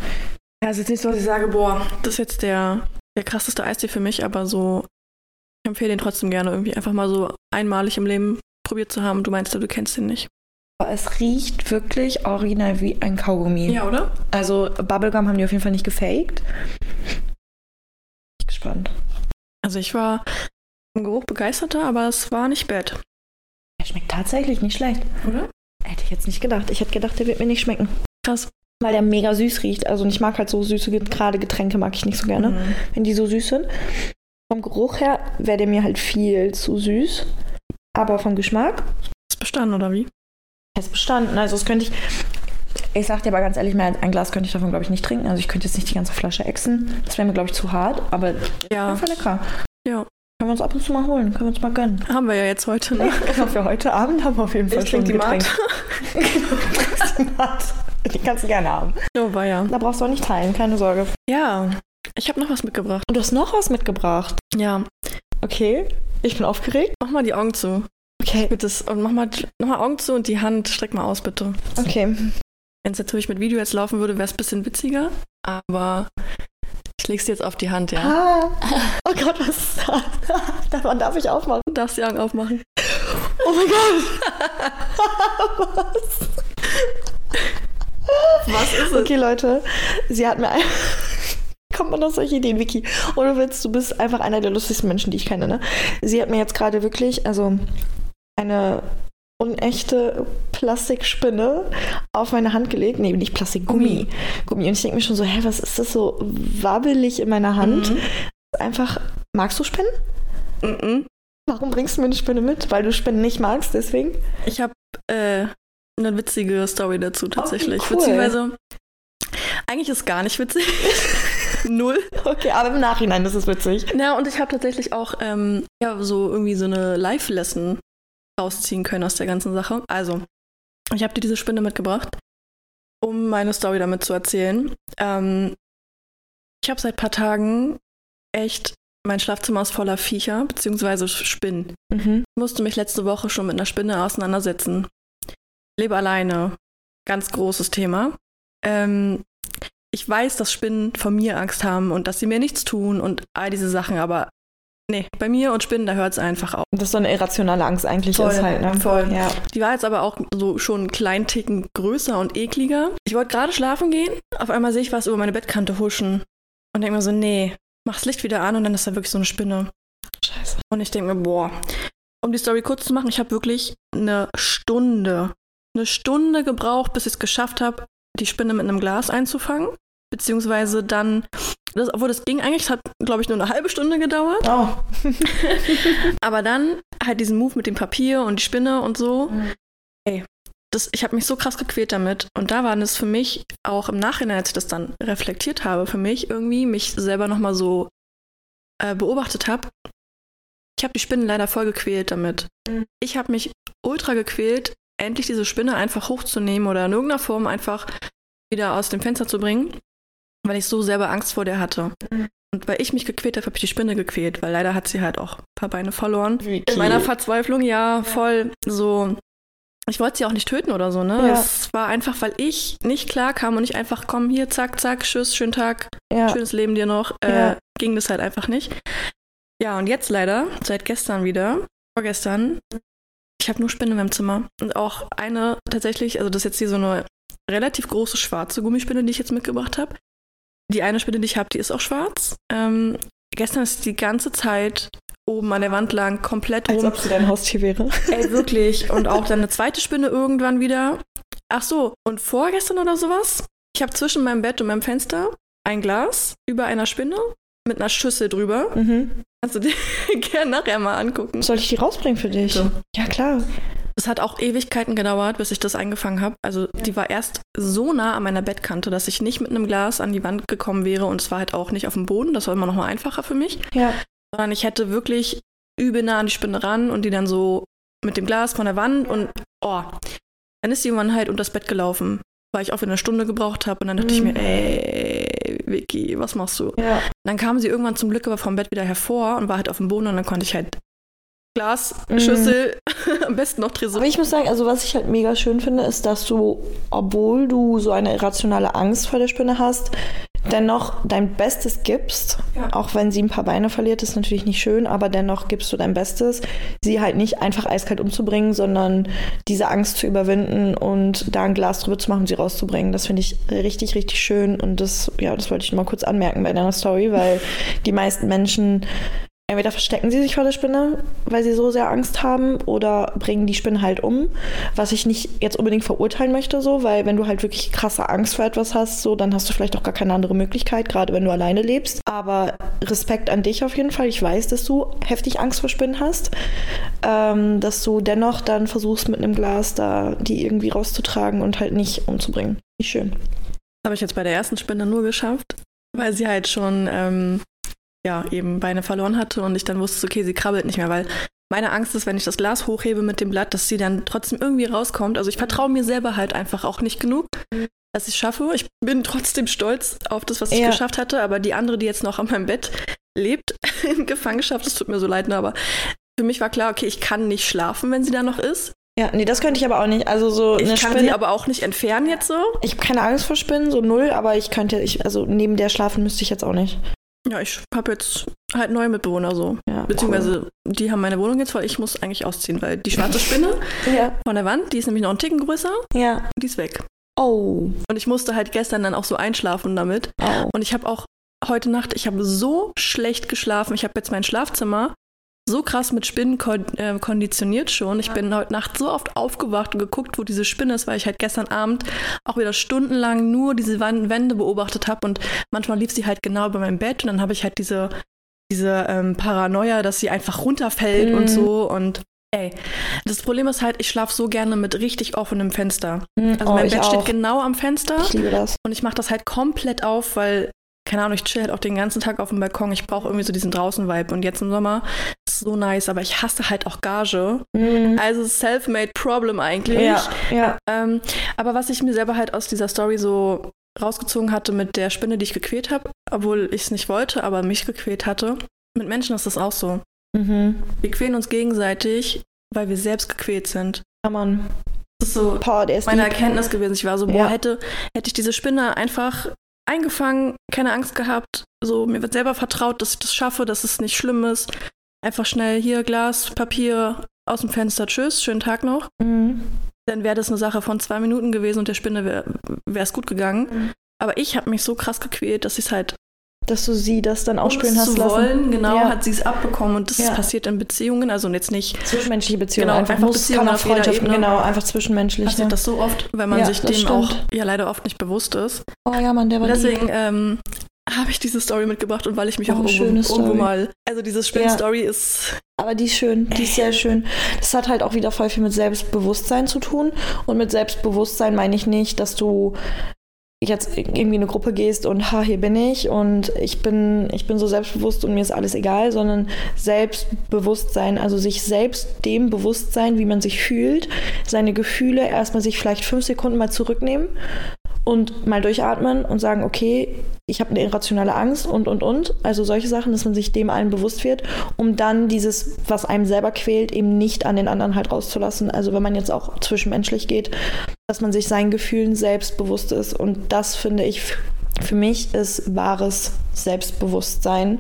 ja, es ist jetzt nicht so, dass ich sage, boah, das ist jetzt der, der krasseste Eistee für mich, aber so, ich empfehle den trotzdem gerne irgendwie einfach mal so einmalig im Leben probiert zu haben. Du meinst, du kennst den nicht. Es riecht wirklich original wie ein Kaugummi. oder? Also Bubblegum haben die auf jeden Fall nicht gefaked. Ich bin gespannt. Also ich war im Geruch begeisterter, aber es war nicht bad. Er schmeckt tatsächlich nicht schlecht. Oder? Hätte ich jetzt nicht gedacht. Ich hätte gedacht, der wird mir nicht schmecken. Krass. Weil der mega süß riecht. Also ich mag halt so süße, gerade Getränke mag ich nicht so gerne, Mhm. wenn die so süß sind. Vom Geruch her wäre der mir halt viel zu süß. Aber vom Geschmack Ist bestanden, oder wie? Ist bestanden. Also das könnte ich. Ich sag dir aber ganz ehrlich, mehr als ein Glas könnte ich davon, glaube ich, nicht trinken. Also ich könnte jetzt nicht die ganze Flasche exen. Das wäre mir, glaube ich, zu hart. Aber Ja, einfach lecker. Ja. Können wir uns ab und zu mal holen. Können wir uns mal gönnen. haben wir ja jetzt heute. Ne? Genau, für heute Abend haben wir auf jeden Fall Ich schon die. Getränk. Genau, die. Die kannst du gerne haben. Oh, war ja. Da brauchst du auch nicht teilen, keine Sorge. Ja, ich habe noch was mitgebracht. Und du hast noch was mitgebracht. Ja, Okay, ich bin aufgeregt. mach mal die Augen zu. Okay, Bitte. Und mach mal, mach mal Augen zu und die Hand streck mal aus, bitte. okay. Wenn es natürlich mit Video jetzt laufen würde, wäre es ein bisschen witziger. Aber ich leg's dir jetzt auf die Hand, ja. Ah. Oh Gott, was ist das? Davon darf ich aufmachen. Du darfst die Augen aufmachen. Oh mein Gott. was? Was ist es? Okay, Leute, sie hat mir ein. Kommt man auf solche Ideen, Vicky? Oder willst du bist einfach einer der lustigsten Menschen, die ich kenne, ne? Sie hat mir jetzt gerade wirklich, also eine unechte Plastikspinne auf meine Hand gelegt. Nee, nicht Plastik, Gummi. Gummi. Und ich denke mir schon so, hä, was ist das so wabbelig in meiner Hand? Mhm. Einfach, magst du Spinnen? Mhm. Warum bringst du mir eine Spinne mit? Weil du Spinnen nicht magst, deswegen? Ich habe äh, eine witzige Story dazu tatsächlich. cool. Beziehungsweise, eigentlich ist gar nicht witzig. Null. Okay, aber im Nachhinein ist es witzig. Ja, und ich habe tatsächlich auch ähm, ja, so irgendwie so eine Live-Lesson rausziehen können aus der ganzen Sache. Also, ich habe dir diese Spinne mitgebracht, um meine Story damit zu erzählen. Ähm, ich habe seit ein paar Tagen echt, mein Schlafzimmer ist voller Viecher, beziehungsweise Spinnen. Mhm. Ich musste mich letzte Woche schon mit einer Spinne auseinandersetzen. Lebe alleine. Ganz großes Thema. Ähm, ich weiß, dass Spinnen vor mir Angst haben und dass sie mir nichts tun und all diese Sachen, aber nee, bei mir und Spinnen, da hört es einfach auf. Das ist so eine irrationale Angst eigentlich Voll, ist halt, ne? voll. Ja. Die war jetzt aber auch so schon einen kleinen Ticken größer und ekliger. Ich wollte gerade schlafen gehen, auf einmal sehe ich was über meine Bettkante huschen und denke mir so, nee, mach das Licht wieder an und dann ist da wirklich so eine Spinne. Scheiße. Und ich denke mir, boah, um die Story kurz zu machen, ich habe wirklich eine Stunde, eine Stunde gebraucht, bis ich es geschafft habe, die Spinne mit einem Glas einzufangen. Beziehungsweise dann, das, obwohl das ging eigentlich, es hat, glaube ich, nur eine halbe Stunde gedauert. Oh. Aber dann halt diesen Move mit dem Papier und die Spinne und so. Mhm. Ey, das, ich habe mich so krass gequält damit. Und da war es für mich auch im Nachhinein, als ich das dann reflektiert habe, für mich irgendwie, mich selber nochmal so äh, beobachtet habe. Ich habe die Spinnen leider voll gequält damit. Mhm. Ich habe mich ultra gequält, endlich diese Spinne einfach hochzunehmen oder in irgendeiner Form einfach wieder aus dem Fenster zu bringen, weil ich so selber Angst vor der hatte. Mhm. Und weil ich mich gequält habe, habe ich die Spinne gequält, weil leider hat sie halt auch ein paar Beine verloren. Wie In meiner Verzweiflung, ja, voll so. Ich wollte sie auch nicht töten oder so, ne? Ja. Es war einfach, weil ich nicht klar kam und ich einfach, komm hier, zack, zack, tschüss, schönen Tag, Ja. schönes Leben dir noch, äh, Ja. ging das halt einfach nicht. Ja, und jetzt leider, seit gestern wieder, vorgestern, ich habe nur Spinnen in meinem Zimmer. Und auch eine tatsächlich, also das ist jetzt hier so eine relativ große schwarze Gummispinne, die ich jetzt mitgebracht habe. Die eine Spinne, die ich habe, die ist auch schwarz. Ähm, gestern ist die ganze Zeit oben an der Wand lang, komplett Als rum. ob sie dein Haustier wäre. Ey, wirklich. Und auch dann eine zweite Spinne irgendwann wieder. Ach so, und vorgestern oder sowas, ich habe zwischen meinem Bett und meinem Fenster ein Glas über einer Spinne mit einer Schüssel drüber. Mhm. Kannst du dir gerne nachher mal angucken. Soll ich die rausbringen für dich? So. Ja, klar. Es hat auch Ewigkeiten gedauert, bis ich das eingefangen habe. Also die war erst so nah an meiner Bettkante, dass ich nicht mit einem Glas an die Wand gekommen wäre und es war halt auch nicht auf dem Boden. Das war immer noch mal einfacher für mich. Ja. Sondern ich hätte wirklich übel nah an die Spinne ran und die dann so mit dem Glas von der Wand und oh, dann ist die irgendwann halt unter das Bett gelaufen, weil ich auch wieder eine Stunde gebraucht habe und dann dachte ich Mhm. mir, ey, Vicky, was machst du? Ja. Dann kam sie irgendwann zum Glück aber vom Bett wieder hervor und war halt auf dem Boden und dann konnte ich halt Glas, Mhm. Schüssel, am besten noch Tresor. Aber ich muss sagen, also was ich halt mega schön finde, ist, dass du, obwohl du so eine irrationale Angst vor der Spinne hast, dennoch dein Bestes gibst. Ja. Auch wenn sie ein paar Beine verliert, ist natürlich nicht schön, aber dennoch gibst du dein Bestes, sie halt nicht einfach eiskalt umzubringen, sondern diese Angst zu überwinden und da ein Glas drüber zu machen sie rauszubringen. Das finde ich richtig, richtig schön und das, ja, das wollte ich nur mal kurz anmerken bei deiner Story, weil die meisten Menschen Entweder verstecken sie sich vor der Spinne, weil sie so sehr Angst haben, oder bringen die Spinne halt um. Was ich nicht jetzt unbedingt verurteilen möchte, so, weil wenn du halt wirklich krasse Angst vor etwas hast, so, dann hast du vielleicht auch gar keine andere Möglichkeit, gerade wenn du alleine lebst. Aber Respekt an dich auf jeden Fall. Ich weiß, dass du heftig Angst vor Spinnen hast. Ähm, dass du dennoch dann versuchst, mit einem Glas da die irgendwie rauszutragen und halt nicht umzubringen. Nicht schön. habe ich jetzt bei der ersten Spinne nur geschafft, weil sie halt schon ähm, ja eben Beine verloren hatte und ich dann wusste, okay, sie krabbelt nicht mehr, weil meine Angst ist, wenn ich das Glas hochhebe mit dem Blatt, dass sie dann trotzdem irgendwie rauskommt. Also ich vertraue mir selber halt einfach auch nicht genug, dass ich es schaffe. Ich bin trotzdem stolz auf das, was ich Ja. geschafft hatte, aber die andere, die jetzt noch an meinem Bett lebt, in Gefangenschaft, es tut mir so leid, ne, aber für mich war klar, okay, ich kann nicht schlafen, wenn sie da noch ist. Ja, nee, das könnte ich aber auch nicht. Also so Ich eine kann Spinne. sie aber auch nicht entfernen jetzt so. Ich habe keine Angst vor Spinnen, so null, aber ich könnte, ich, also neben der schlafen müsste ich jetzt auch nicht. Ja, ich habe jetzt halt neue Mitbewohner so. Ja, Beziehungsweise die haben meine Wohnung jetzt voll. Ich muss eigentlich ausziehen, weil die schwarze Spinne cool. Ja. von der Wand, die ist nämlich noch einen Ticken größer, Ja. die ist weg. Oh. Und ich musste halt gestern dann auch so einschlafen damit. oh. Und ich habe auch heute Nacht, ich habe so schlecht geschlafen. Ich habe jetzt mein Schlafzimmer so krass mit Spinnen kon äh, konditioniert schon. Ich bin heute Nacht so oft aufgewacht und geguckt, wo diese Spinne ist, weil ich halt gestern Abend auch wieder stundenlang nur diese Wände beobachtet habe und manchmal lief sie halt genau über meinem Bett und dann habe ich halt diese, diese ähm, Paranoia, dass sie einfach runterfällt Mhm. und so und ey, das Problem ist halt, ich schlafe so gerne mit richtig offenem Fenster. Hm, Also oh, mein Bett auch. steht genau am Fenster. Ich liebe das. Und ich mache das halt komplett auf, weil, keine Ahnung, ich chill halt auch den ganzen Tag auf dem Balkon. Ich brauche irgendwie so diesen Draußen-Vibe. Und jetzt im Sommer ist so nice, aber ich hasse halt auch Gage. Mhm. Also self-made Problem eigentlich. Ja, ja. Ähm, aber was ich mir selber halt aus dieser Story so rausgezogen hatte mit der Spinne, die ich gequält habe, obwohl ich es nicht wollte, aber mich gequält hatte, mit Menschen ist das auch so. Mhm. Wir quälen uns gegenseitig, weil wir selbst gequält sind. Ja, Mann. Das ist so Boah, ist meine lieb. Erkenntnis gewesen. Ich war so, boah, Ja. hätte, hätte ich diese Spinne einfach eingefangen, keine Angst gehabt, so mir wird selber vertraut, dass ich das schaffe, dass es nicht schlimm ist. Einfach schnell hier Glas, Papier aus dem Fenster, tschüss, schönen Tag noch. Mhm. Dann wäre das eine Sache von zwei Minuten gewesen und der Spinne wäre es gut gegangen. Mhm. Aber ich habe mich so krass gequält, dass ich es halt Dass du sie das dann ohne ausspielen es hast zu lassen. wollen, genau, Ja. hat sie es abbekommen und das Ja. passiert in Beziehungen, also jetzt nicht Zwischenmenschliche Beziehungen. Genau, einfach, einfach Beziehungen auf Freundschaften, genau, einfach zwischenmenschlich. passiert Ne? das so oft, weil man Ja, sich dem stimmt. auch ja leider oft nicht bewusst ist. Oh ja, Mann, der war. Deswegen ähm, habe ich diese Story mitgebracht und weil ich mich Oh, auch irgendwo, schöne irgendwo Story. mal. Also diese Spin-Story ist. Aber die ist schön, die ist sehr schön. Das hat halt auch wieder voll viel mit Selbstbewusstsein zu tun. Und mit Selbstbewusstsein meine ich nicht, dass du jetzt irgendwie in eine Gruppe gehst und ha, hier bin ich und ich bin, ich bin so selbstbewusst und mir ist alles egal, sondern Selbstbewusstsein, also sich selbst dem Bewusstsein, wie man sich fühlt, seine Gefühle erstmal sich vielleicht fünf Sekunden mal zurücknehmen und mal durchatmen und sagen, okay, ich habe eine irrationale Angst und, und, und. Also solche Sachen, dass man sich dem allen bewusst wird, um dann dieses, was einem selber quält, eben nicht an den anderen halt rauszulassen. Also wenn man jetzt auch zwischenmenschlich geht, dass man sich seinen Gefühlen selbst bewusst ist. Und das finde ich für mich ist wahres Selbstbewusstsein,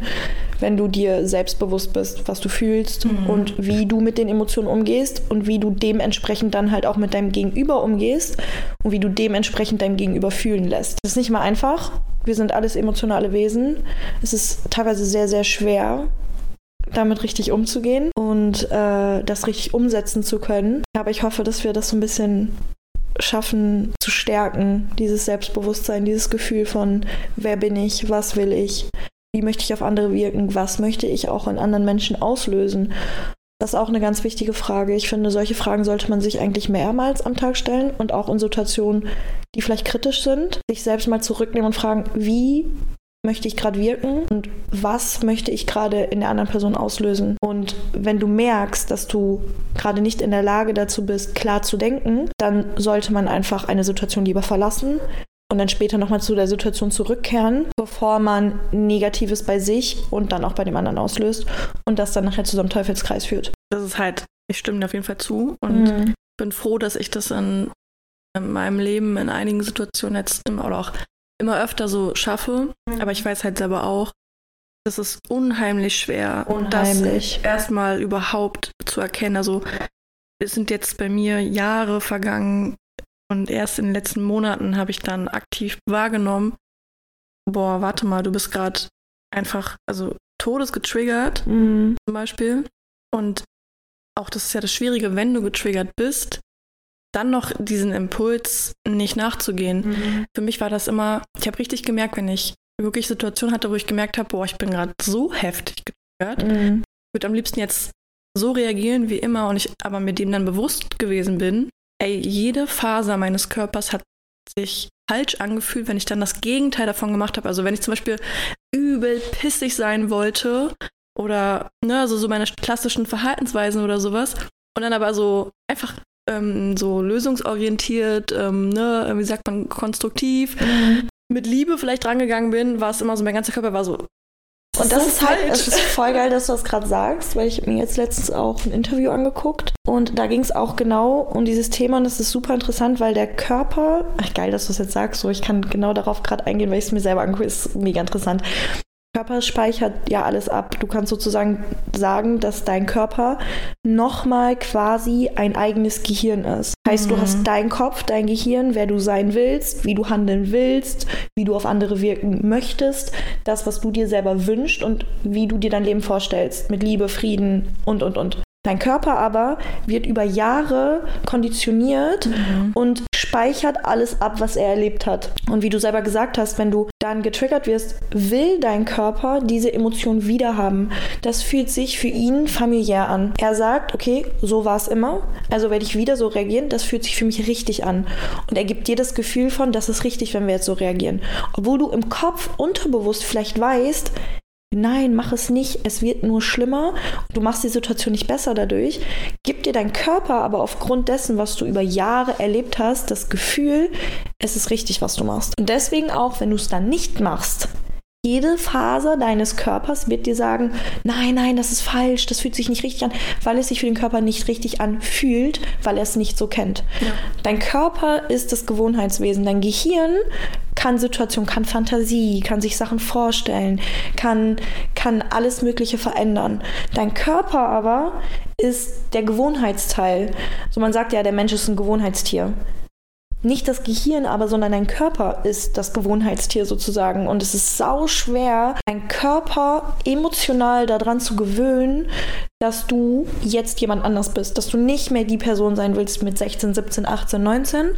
wenn du dir selbstbewusst bist, was du fühlst mhm. und wie du mit den Emotionen umgehst und wie du dementsprechend dann halt auch mit deinem Gegenüber umgehst und wie du dementsprechend deinem Gegenüber fühlen lässt. Das ist nicht mal einfach. Wir sind alles emotionale Wesen. Es ist teilweise sehr, sehr schwer, damit richtig umzugehen und äh, das richtig umsetzen zu können. Aber ich hoffe, dass wir das so ein bisschen schaffen zu stärken, dieses Selbstbewusstsein, dieses Gefühl von, wer bin ich, was will ich, wie möchte ich auf andere wirken, was möchte ich auch in anderen Menschen auslösen. Das ist auch eine ganz wichtige Frage. Ich finde, solche Fragen sollte man sich eigentlich mehrmals am Tag stellen und auch in Situationen, die vielleicht kritisch sind, sich selbst mal zurücknehmen und fragen, wie möchte ich gerade wirken und was möchte ich gerade in der anderen Person auslösen. Und wenn du merkst, dass du gerade nicht in der Lage dazu bist, klar zu denken, dann sollte man einfach eine Situation lieber verlassen und dann später nochmal zu der Situation zurückkehren, bevor man Negatives bei sich und dann auch bei dem anderen auslöst und das dann nachher zu so einem Teufelskreis führt. Das ist halt, ich stimme dir auf jeden Fall zu und mhm. bin froh, dass ich das in, in meinem Leben in einigen Situationen jetzt oder auch immer öfter so schaffe. Mhm. Aber ich weiß halt selber auch, das ist unheimlich schwer, unheimlich. das erstmal überhaupt zu erkennen. Also es sind jetzt bei mir Jahre vergangen und erst in den letzten Monaten habe ich dann aktiv wahrgenommen, boah, warte mal, du bist gerade einfach, also todesgetriggert mhm. zum Beispiel. Und auch das ist ja das Schwierige, wenn du getriggert bist, dann noch diesen Impuls nicht nachzugehen. Mhm. Für mich war das immer, ich habe richtig gemerkt, wenn ich wirklich Situationen hatte, wo ich gemerkt habe, boah, ich bin gerade so heftig getriggert. Mhm. Ich würde am liebsten jetzt so reagieren wie immer und ich aber mit dem dann bewusst gewesen bin, ey, jede Faser meines Körpers hat sich falsch angefühlt, wenn ich dann das Gegenteil davon gemacht habe. Also wenn ich zum Beispiel übel pissig sein wollte oder ne, also so meine klassischen Verhaltensweisen oder sowas und dann aber so einfach ähm, so lösungsorientiert, ähm, ne, wie sagt man, konstruktiv, mhm. mit Liebe vielleicht rangegangen bin, war es immer so, mein ganzer Körper war so. Und das, ist halt, es ist voll geil, dass du das gerade sagst, weil ich mir jetzt letztens auch ein Interview angeguckt und da ging es auch genau um dieses Thema und es ist super interessant, weil der Körper, ach geil, dass du es jetzt sagst, so ich kann genau darauf gerade eingehen, weil ich es mir selber angucke, ist mega interessant. Körper speichert ja alles ab. Du kannst sozusagen sagen, dass dein Körper nochmal quasi ein eigenes Gehirn ist. Heißt, mhm. du hast dein Kopf, dein Gehirn, wer du sein willst, wie du handeln willst, wie du auf andere wirken möchtest, das, was du dir selber wünschst und wie du dir dein Leben vorstellst, mit Liebe, Frieden und, und, und. Dein Körper aber wird über Jahre konditioniert mhm. und speichert alles ab, was er erlebt hat. Und wie du selber gesagt hast, wenn du dann getriggert wirst, will dein Körper diese Emotion wiederhaben. Das fühlt sich für ihn familiär an. Er sagt, okay, so war es immer, also werde ich wieder so reagieren, das fühlt sich für mich richtig an. Und er gibt dir das Gefühl von, das ist richtig, wenn wir jetzt so reagieren. Obwohl du im Kopf unterbewusst vielleicht weißt, Nein, mach es nicht. Es wird nur schlimmer. Du machst die Situation nicht besser dadurch. Gib dir dein Körper aber aufgrund dessen, was du über Jahre erlebt hast, das Gefühl, es ist richtig, was du machst. Und deswegen auch, wenn du es dann nicht machst, jede Faser deines Körpers wird dir sagen, nein, nein, das ist falsch, das fühlt sich nicht richtig an, weil es sich für den Körper nicht richtig anfühlt, weil er es nicht so kennt. Ja. Dein Körper ist das Gewohnheitswesen. Dein Gehirn kann Situation, kann Fantasie, kann sich Sachen vorstellen, kann, kann alles Mögliche verändern. Dein Körper aber ist der Gewohnheitsteil. So man sagt ja, der Mensch ist ein Gewohnheitstier nicht das Gehirn aber, sondern dein Körper ist das Gewohnheitstier sozusagen. Und es ist sau schwer, deinen Körper emotional daran zu gewöhnen, dass du jetzt jemand anders bist, dass du nicht mehr die Person sein willst mit 16, 17, 18, 19,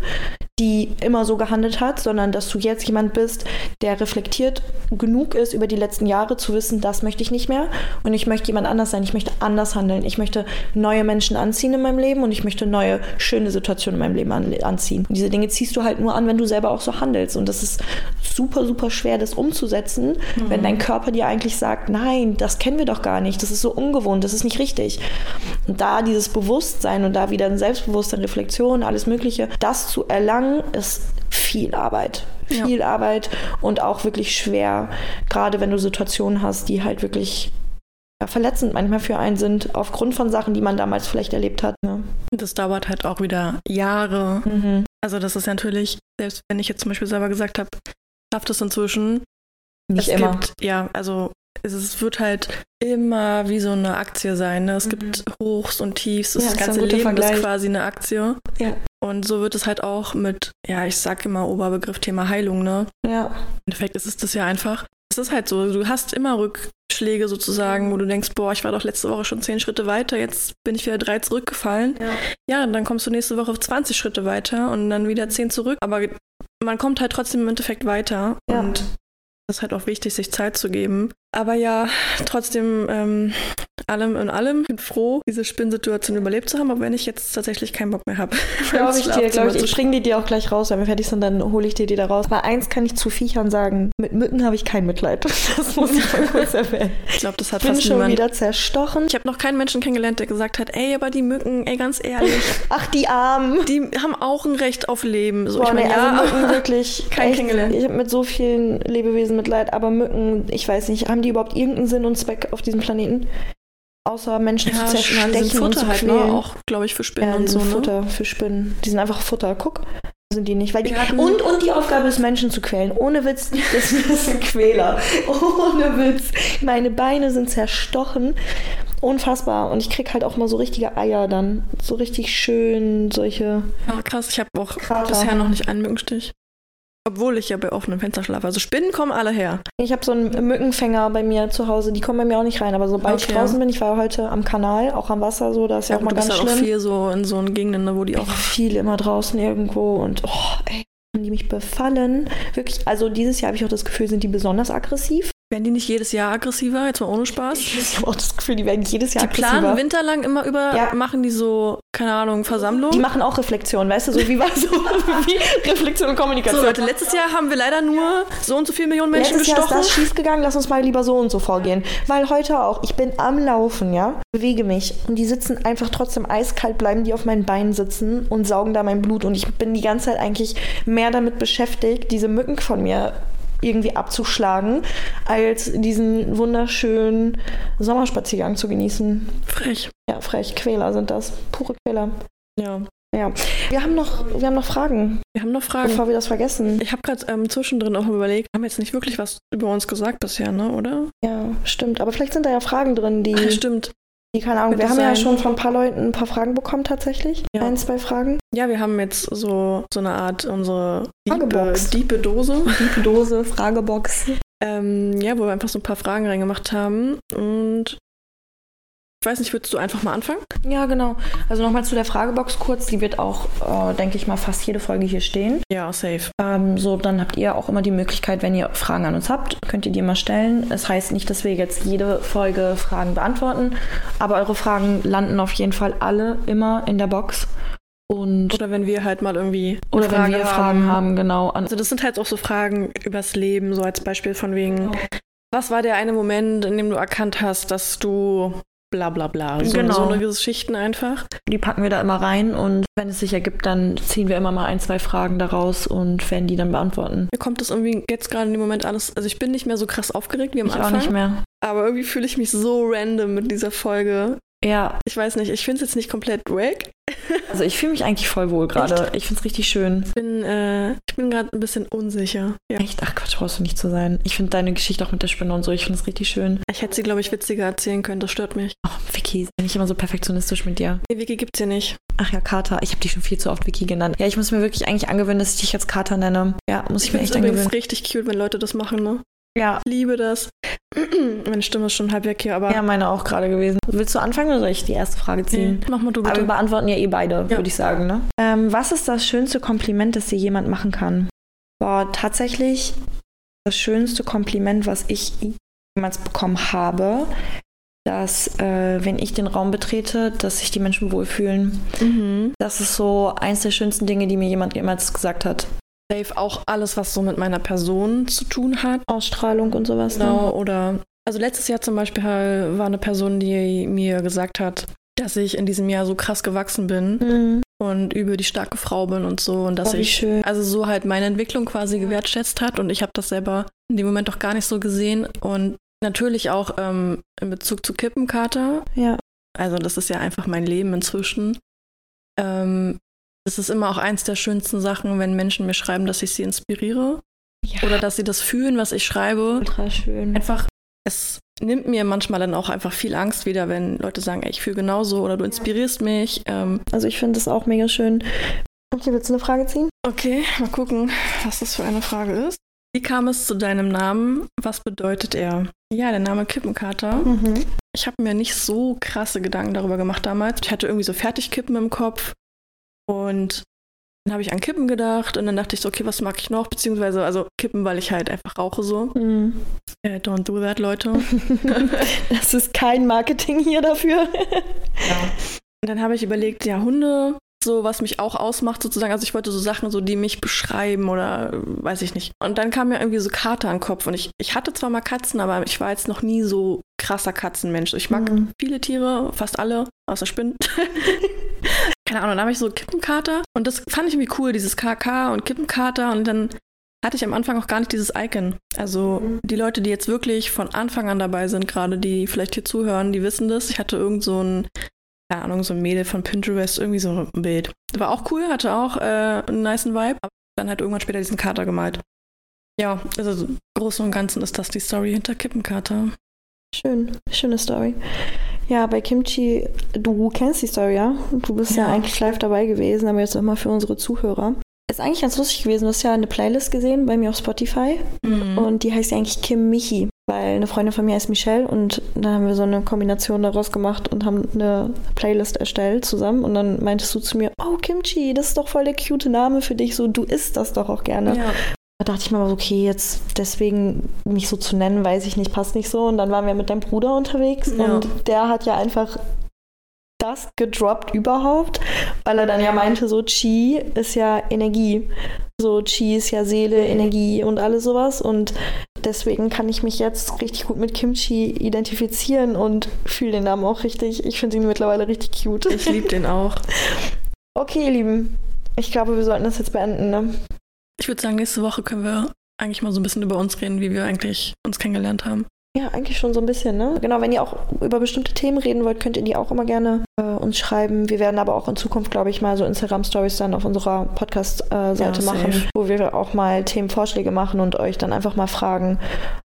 die immer so gehandelt hat, sondern dass du jetzt jemand bist, der reflektiert genug ist über die letzten Jahre zu wissen, das möchte ich nicht mehr und ich möchte jemand anders sein, ich möchte anders handeln, ich möchte neue Menschen anziehen in meinem Leben und ich möchte neue schöne Situationen in meinem Leben an, anziehen. Und diese Dinge ziehst du halt nur an, wenn du selber auch so handelst und das ist super, super schwer, das umzusetzen, mhm. wenn dein Körper dir eigentlich sagt, nein, das kennen wir doch gar nicht, das ist so ungewohnt, das ist nicht richtig. Und da dieses Bewusstsein und da wieder ein Selbstbewusstsein, Reflexion, alles Mögliche, das zu erlangen, ist viel Arbeit. Viel ja. Arbeit und auch wirklich schwer, gerade wenn du Situationen hast, die halt wirklich verletzend manchmal für einen sind, aufgrund von Sachen, die man damals vielleicht erlebt hat. Ne? Das dauert halt auch wieder Jahre. Mhm. Also das ist natürlich, selbst wenn ich jetzt zum Beispiel selber gesagt habe, schafft es inzwischen. Nicht es immer. Gibt, ja, also es, es, wird halt immer wie so eine Aktie sein. Ne? Es mhm. gibt Hochs und Tiefs. Das, ja, ganze Leben Vergleich. ist quasi eine Aktie. Ja. Und so wird es halt auch mit, ja, ich sag immer Oberbegriff Thema Heilung, ne? Ja. Im Endeffekt ist es das ja einfach. Es ist halt so, du hast immer Rückschläge sozusagen, wo du denkst, boah, ich war doch letzte Woche schon zehn Schritte weiter, jetzt bin ich wieder drei zurückgefallen. Ja, ja dann kommst du nächste Woche 20 Schritte weiter und dann wieder zehn zurück. Aber man kommt halt trotzdem im Endeffekt weiter. Ja. Und es ist halt auch wichtig, sich Zeit zu geben. Aber ja, trotzdem, ähm, allem in allem, bin froh, diese Spinnsituation überlebt zu haben, aber wenn ich jetzt tatsächlich keinen Bock mehr habe. Glaube ich dir, glaube ich. Ich bringe die dir auch gleich raus, wenn wir fertig sind, dann hole ich dir die da raus. Aber eins kann ich zu Viechern sagen, mit Mücken habe ich kein Mitleid. Das muss ich mal kurz erwähnen. Ich glaube, das hat bin fast schon niemand. wieder zerstochen. Ich habe noch keinen Menschen kennengelernt, der gesagt hat, ey, aber die Mücken, ey, ganz ehrlich. Ach, die Armen. Die haben auch ein Recht auf Leben. So, Boah, ich meine, nee, ja, also Mücken wirklich. kein echt, kennengelernt. Ich habe mit so vielen Lebewesen Mitleid, aber Mücken, ich weiß nicht, haben die überhaupt irgendeinen Sinn und Zweck auf diesem Planeten? Außer Menschen ja, zu zerstechen die sind und Futter zu halt, ne? Auch, glaube ich, für Spinnen ja, die und so, ne? Futter für Spinnen. Die sind einfach Futter. Guck, sind die nicht. Weil die, und, und die Aufgabe ist, Menschen zu quälen. Ohne Witz, das ist ein Quäler. Ohne Witz. Meine Beine sind zerstochen. Unfassbar. Und ich krieg halt auch mal so richtige Eier dann. So richtig schön solche. Ja, krass. Ich habe auch Krater. bisher noch nicht einen Mückenstich. Obwohl ich ja bei offenem Fenster schlafe. Also Spinnen kommen alle her. Ich habe so einen Mückenfänger bei mir zu Hause. Die kommen bei mir auch nicht rein. Aber sobald ich Okay. draußen bin, ich war heute am Kanal, auch am Wasser so, da ist ja, auch gut, mal du bist ganz halt auch schlimm. viel so in so Gegenden, ne, wo die auch viel immer draußen irgendwo und oh, ey, die mich befallen. Wirklich, also dieses Jahr habe ich auch das Gefühl, sind die besonders aggressiv. Werden die nicht jedes Jahr aggressiver, jetzt mal ohne Spaß? Ich habe auch das Gefühl, die werden jedes Jahr Die planen aggressiver. winterlang immer über, Ja. machen die so, keine Ahnung, Versammlungen. Die machen auch Reflexion, weißt du, so wie war so wie Reflexion und Kommunikation. so Leute, letztes Jahr haben wir leider nur so und so viele Millionen Menschen Letztes Jahr ist gestochen. das schiefgegangen, lass uns mal lieber so und so vorgehen. Weil heute auch, ich bin am Laufen, ja, bewege mich und die sitzen einfach trotzdem eiskalt, bleiben die auf meinen Beinen sitzen und saugen da mein Blut und ich bin die ganze Zeit eigentlich mehr damit beschäftigt, diese Mücken von mir irgendwie abzuschlagen, als diesen wunderschönen Sommerspaziergang zu genießen. Frech. Ja, frech, Quäler sind das, pure Quäler. Ja. Ja, wir haben noch, wir haben noch Fragen, Wir haben noch Fragen. bevor wir das vergessen. Ich habe gerade ähm, zwischendrin auch überlegt, haben jetzt nicht wirklich was über uns gesagt bisher, ne, oder? Ja, stimmt. Aber vielleicht sind da ja Fragen drin, die, Ah, stimmt. Die keine Ahnung. Wir haben ja sein. schon von ein paar Leuten ein paar Fragen bekommen tatsächlich. Ja. Ein, zwei Fragen. Ja, wir haben jetzt so, so eine Art unsere diepe, Fragebox. diepe Dose. Diepe Dose, Fragebox. Ähm, ja, wo wir einfach so ein paar Fragen reingemacht haben. Und weiß nicht, würdest du einfach mal anfangen? Ja, genau. Also nochmal zu der Fragebox kurz. Die wird auch, äh, denke ich mal, fast jede Folge hier stehen. Ja, safe. Ähm, so, dann habt ihr auch immer die Möglichkeit, wenn ihr Fragen an uns habt, könnt ihr die mal stellen. Es heißt nicht, dass wir jetzt jede Folge Fragen beantworten, aber eure Fragen landen auf jeden Fall alle immer in der Box. Und Oder wenn wir halt mal irgendwie oder wenn wir Fragen haben, genau. An, Also das sind halt auch so Fragen übers Leben, so als Beispiel von wegen, was war der eine Moment, in dem du erkannt hast, dass du bla bla bla. So, Genau. so eine Geschichten einfach. die packen wir da immer rein und wenn es sich ergibt, dann ziehen wir immer mal ein, zwei Fragen daraus und werden die dann beantworten. Mir kommt das irgendwie jetzt gerade in dem Moment alles, also ich bin nicht mehr so krass aufgeregt wie am Ich auch Anfang, nicht mehr. aber irgendwie fühle ich mich so random mit dieser Folge. Ja, Ich weiß nicht, ich finde es jetzt nicht komplett wack. also ich fühle mich eigentlich voll wohl gerade. Ich finde es richtig schön. Ich bin, äh, ich bin gerade ein bisschen unsicher. Ja. Echt? Ach Quatsch, brauchst du nicht zu sein. Ich finde deine Geschichte auch mit der Spinne und so, ich finde es richtig schön. Ich hätte sie, glaube ich, witziger erzählen können, das stört mich. Oh, Vicky, bin ich immer so perfektionistisch mit dir. Nee, Vicky gibt's hier nicht. Ach ja, Kater. Ich habe dich schon viel zu oft Vicky genannt. Ja, ich muss mir wirklich eigentlich angewöhnen, dass ich dich jetzt Kater nenne. Ja, muss ich, Ich mir finde es echt übrigens angewöhnen. richtig cute, wenn Leute das machen, ne? Ja, Ich liebe das. Meine Stimme ist schon halb weg hier, aber Ja, meine auch gerade gewesen. Willst du anfangen oder soll ich die erste Frage ziehen? nee, mach mal du Aber bitte. wir beantworten ja eh beide, Ja. würde ich sagen. Ne? Ähm, was ist das schönste Kompliment, das dir jemand machen kann? Boah, tatsächlich das schönste Kompliment, was ich jemals bekommen habe, dass, äh, wenn ich den Raum betrete, dass sich die Menschen wohlfühlen. Mhm. Das ist so eins der schönsten Dinge, die mir jemand jemals gesagt hat. Safe auch alles, was so mit meiner Person zu tun hat. Ausstrahlung und sowas. Genau, oder also letztes Jahr zum Beispiel war eine Person, die mir gesagt hat, dass ich in diesem Jahr so krass gewachsen bin Ne? Mhm. und über die starke Frau bin und so und dass Oh, ich schön. also so halt meine Entwicklung quasi gewertschätzt hat und ich habe das selber in dem Moment doch gar nicht so gesehen und natürlich auch ähm, in Bezug zu Kippenkater, Ja. also das ist ja einfach mein Leben inzwischen. Ähm, das ist immer auch eins der schönsten Sachen, wenn Menschen mir schreiben, dass ich sie inspiriere ja. oder dass sie das fühlen, was ich schreibe. ultra schön. Einfach, es nimmt mir manchmal dann auch einfach viel Angst wieder, wenn Leute sagen, ey, ich fühle genauso oder du inspirierst mich. Ähm, Also ich finde das auch mega schön. Okay, willst du eine Frage ziehen? okay, mal gucken, was das für eine Frage ist. Wie kam es zu deinem Namen? Was bedeutet er? Ja, der Name Kippenkater. Mhm. Ich habe mir nicht so krasse Gedanken darüber gemacht damals. Ich hatte irgendwie so Fertigkippen im Kopf und dann habe ich an Kippen gedacht und dann dachte ich so, okay, was mag ich noch? Beziehungsweise, also Kippen, weil ich halt einfach rauche so. Mhm. Äh, don't do that, Leute. Das ist kein Marketing hier dafür. Und dann habe ich überlegt, ja, Hunde, so was mich auch ausmacht sozusagen. Also ich wollte so Sachen, so die mich beschreiben oder äh, weiß ich nicht. Und dann kam mir irgendwie so Kater an den Kopf. Und ich, ich hatte zwar mal Katzen, aber ich war jetzt noch nie so krasser Katzenmensch. Ich mag Mhm. viele Tiere, fast alle, außer Spinnen. Keine Ahnung, dann habe ich so Kippenkater. Und das fand ich irgendwie cool, dieses KK und Kippenkater. Und dann hatte ich am Anfang auch gar nicht dieses Icon. Also die Leute, die jetzt wirklich von Anfang an dabei sind, gerade die vielleicht hier zuhören, die wissen das. Ich hatte irgend so ein keine Ahnung, so ein Mädel von Pinterest, irgendwie so ein Bild. War auch cool, hatte auch äh, einen niceen Vibe, aber dann halt irgendwann später diesen Kater gemalt. Ja, also im Großen und Ganzen ist das die Story hinter Kippenkater. Schön, schöne Story. Ja, bei Kimchi, du kennst die Story, ja? Du bist ja, Ja. eigentlich live dabei gewesen, aber jetzt nochmal für unsere Zuhörer. Ist eigentlich ganz lustig gewesen. Du hast ja eine Playlist gesehen bei mir auf Spotify Mhm. und die heißt ja eigentlich Kim Michi, weil eine Freundin von mir heißt Michelle und dann haben wir so eine Kombination daraus gemacht und haben eine Playlist erstellt zusammen und dann meintest du zu mir, oh Kimchi, das ist doch voll der cute Name für dich, so du isst das doch auch gerne. ja. Da dachte ich mir okay, jetzt deswegen mich so zu nennen, weiß ich nicht, passt nicht so. Und dann waren wir mit deinem Bruder unterwegs Ja. und der hat ja einfach das gedroppt überhaupt, weil er dann ja meinte, so Chi ist ja Energie. So Chi ist ja Seele, Energie und alles sowas. Und deswegen kann ich mich jetzt richtig gut mit Kimchi identifizieren und fühle den Namen auch richtig. Ich finde ihn mittlerweile richtig cute. Ich liebe den auch. Okay, ihr Lieben. Ich glaube, wir sollten das jetzt beenden. Ne? Ich würde sagen, nächste Woche können wir eigentlich mal so ein bisschen über uns reden, wie wir eigentlich uns kennengelernt haben. Ja, eigentlich schon so ein bisschen, ne? Genau, wenn ihr auch über bestimmte Themen reden wollt, könnt ihr die auch immer gerne äh, uns schreiben. Wir werden aber auch in Zukunft, glaube ich, mal so Instagram-Stories dann auf unserer Podcast-Seite Ja, machen, wo wir auch mal Themenvorschläge machen und euch dann einfach mal fragen,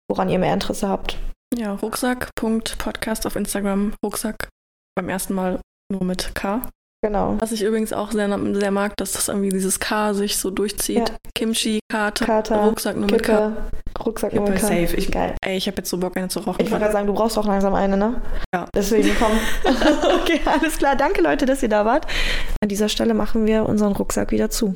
woran ihr mehr Interesse habt. Ja, Rucksack.podcast auf Instagram. Rucksack beim ersten Mal nur mit K. Genau. Was ich übrigens auch sehr, sehr mag, dass das irgendwie dieses K sich so durchzieht. Ja. Kimchi, Kater, Kater, Rucksack nur mit K. Rucksack Kippe, mit K. safe. Ich, Geil. ey, ich habe jetzt so Bock, eine zu rauchen. Ich wollte gerade sagen, du brauchst auch langsam eine, ne? Ja. Deswegen komm. okay, alles klar. Danke, Leute, dass ihr da wart. An dieser Stelle machen wir unseren Rucksack wieder zu.